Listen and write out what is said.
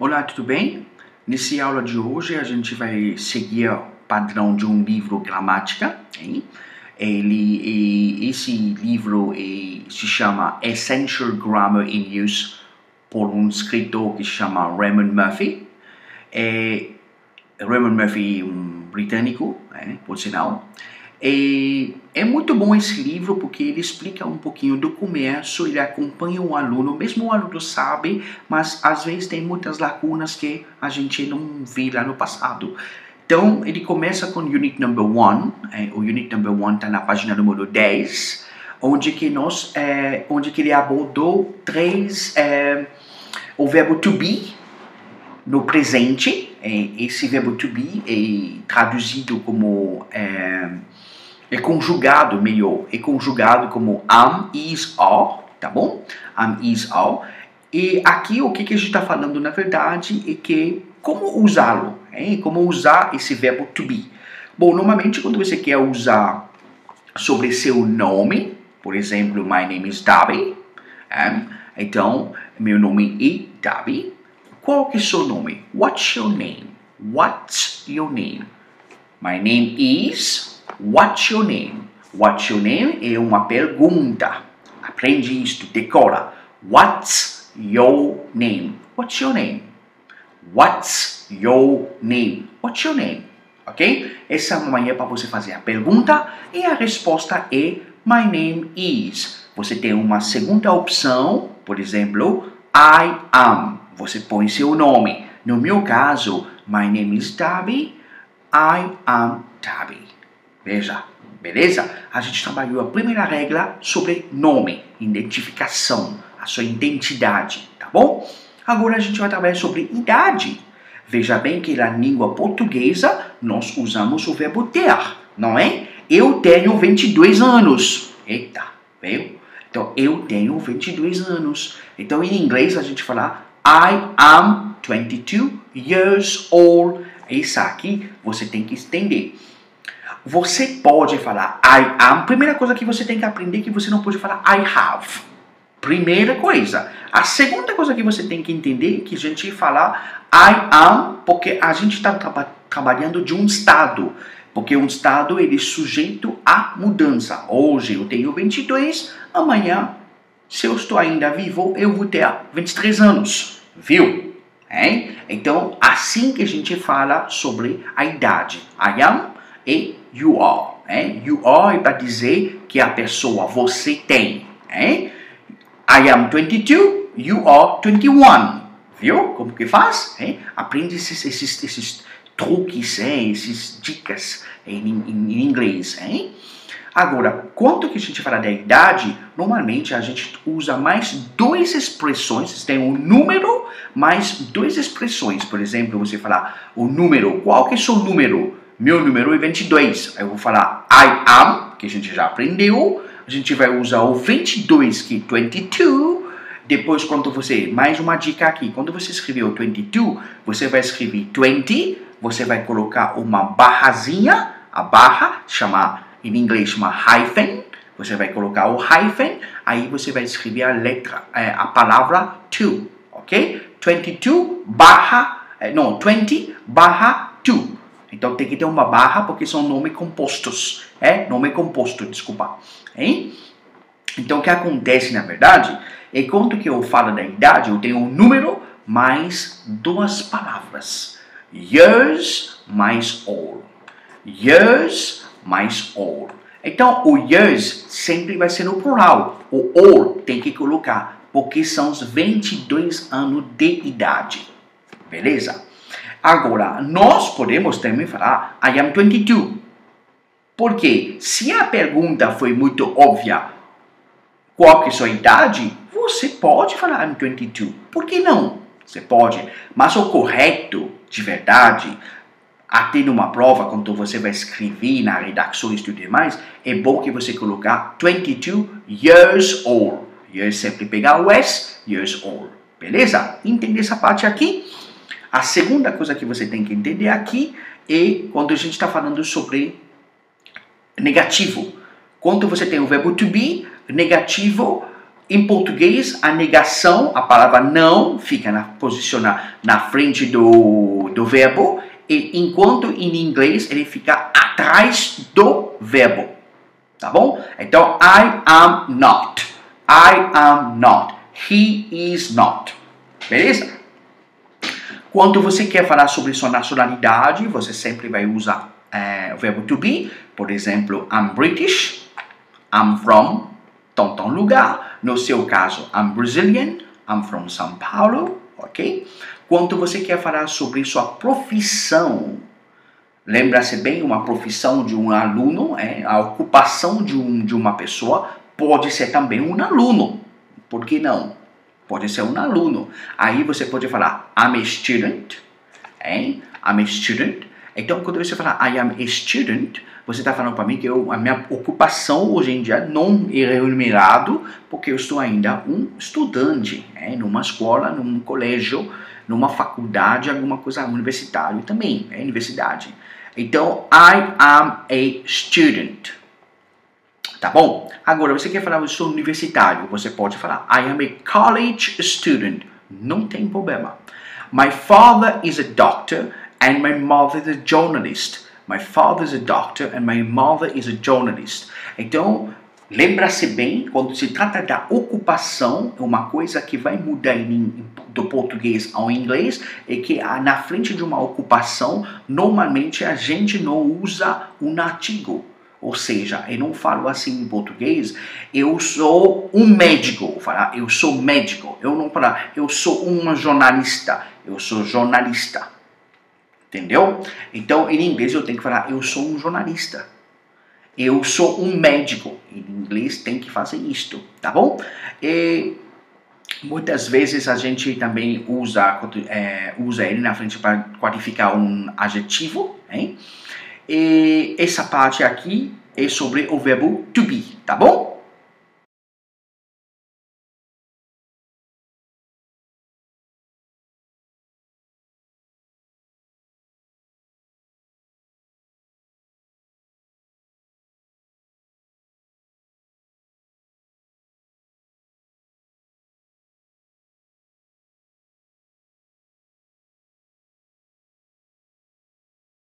Olá, tudo bem? Nessa aula de hoje a gente vai seguir o padrão de um livro gramática. Hein? Ele, esse livro se chama Essential Grammar in Use por um escritor que se chama Raymond Murphy. É, Raymond Murphy, um britânico, né, por sinal. E é muito bom esse livro porque ele explica um pouquinho do começo, ele acompanha o aluno, mesmo o aluno sabe, mas às vezes tem muitas lacunas que a gente não vê lá no passado. Então, ele começa com Unit Number 1, é, o Unit Number 1 está na página número 10, onde que, nós, é, onde que ele abordou três, é, o verbo to be, no presente, é, esse verbo to be é traduzido como é, é conjugado melhor, é conjugado como am, is, are, tá bom? Am, is, are. E aqui o que, que a gente está falando na verdade é que como usá-lo, é? como usar esse verbo to be. Bom, normalmente quando você quer usar sobre seu nome, por exemplo, my name is Dabi, é? então meu nome é Dabi. Qual que é seu nome? What's your name? What's your name? My name is What's your name? What's your name é uma pergunta. Aprende isto, decora. What's your name? What's your name? What's your name? What's your name? Ok? Essa é uma maneira para você fazer a pergunta e a resposta é My name is. Você tem uma segunda opção, por exemplo, I am. Você põe seu nome. No meu caso, My name is Dabi. I am Dabi. Veja, beleza? A gente trabalhou a primeira regra sobre nome, identificação, a sua identidade, tá bom? Agora a gente vai trabalhar sobre idade. Veja bem que na língua portuguesa nós usamos o verbo ter, não é? Eu tenho 22 anos. Eita, viu? Então, eu tenho 22 anos. Então, em inglês a gente fala I am 22 years old. Isso aqui você tem que entender. Você pode falar I am. Primeira coisa que você tem que aprender é que você não pode falar I have. Primeira coisa. A segunda coisa que você tem que entender é que a gente falar I am porque a gente está tra trabalhando de um estado. Porque um estado ele é sujeito a mudança. Hoje eu tenho 22, amanhã, se eu estou ainda vivo, eu vou ter 23 anos. Viu? Hein? Então, assim que a gente fala sobre a idade. I am e you are. Hein? You are é para dizer que a pessoa você tem. Hein? I am 22, you are 21. Viu como que faz? Hein? Aprende esses, esses, esses truques, hein? esses dicas em, em, em inglês. Hein? Agora, quando que a gente fala da idade, normalmente a gente usa mais duas expressões, tem um número mais duas expressões. Por exemplo, você falar o número, qual que é o seu número? Meu número é 22. Aí eu vou falar I am, que a gente já aprendeu. A gente vai usar o 22, que é 22. Depois, quando você. Mais uma dica aqui. Quando você escrever o 22, você vai escrever 20. Você vai colocar uma barrazinha. A barra, chama, em inglês chama hyphen. Você vai colocar o hyphen. Aí você vai escrever a letra, é, a palavra to. Ok? 22 barra. É, não, 20 barra 2. Então tem que ter uma barra porque são nomes compostos. É? Nome composto, desculpa. Hein? Então o que acontece na verdade é quando que eu falo da idade, eu tenho um número mais duas palavras. Years mais old. Years mais old. Então o years sempre vai ser no plural. O old tem que colocar porque são os 22 anos de idade. Beleza? Agora, nós podemos também falar I am 22. Porque se a pergunta foi muito óbvia, qual que é a sua idade, você pode falar I'm 22. Por que não? Você pode. Mas o correto, de verdade, até numa prova, quando você vai escrever na redação e tudo demais, é bom que você colocar 22 years old. Years sempre pegar o S, years old. Beleza? Entende essa parte aqui? A segunda coisa que você tem que entender aqui é quando a gente está falando sobre negativo. Quando você tem o verbo to be, negativo em português, a negação, a palavra não, fica na, na frente do, do verbo, e, enquanto em inglês ele fica atrás do verbo. Tá bom? Então, I am not. I am not. He is not. Beleza? Quando você quer falar sobre sua nacionalidade, você sempre vai usar é, o verbo to be. Por exemplo, I'm British. I'm from tão tão lugar. No seu caso, I'm Brazilian. I'm from São Paulo. Ok? Quando você quer falar sobre sua profissão, lembra-se bem, uma profissão de um aluno, é, a ocupação de, um, de uma pessoa pode ser também um aluno. Por que não? Pode ser um aluno. Aí você pode falar I'm a student. Hein? I'm a student. Então, quando você fala I am a student, você está falando para mim que eu, a minha ocupação hoje em dia não é remunerado porque eu estou ainda um estudante, hein? numa escola, num colégio, numa faculdade, alguma coisa universitário também, é universidade. Então, I am a student. Tá bom? Agora, você quer falar, eu sou universitário. Você pode falar, I am a college student. Não tem problema. My father is a doctor and my mother is a journalist. My father is a doctor and my mother is a journalist. Então, lembra-se bem, quando se trata da ocupação, é uma coisa que vai mudar em, do português ao inglês é que na frente de uma ocupação, normalmente a gente não usa um artigo. Ou seja, eu não falo assim em português, eu sou um médico, eu sou médico. Eu não falo, eu sou uma jornalista, eu sou jornalista. Entendeu? Então, em inglês eu tenho que falar, eu sou um jornalista. Eu sou um médico. Em inglês tem que fazer isto, tá bom? E muitas vezes a gente também usa, é, usa ele na frente para qualificar um adjetivo, hein? E essa parte aqui é sobre o verbo to be, tá bom?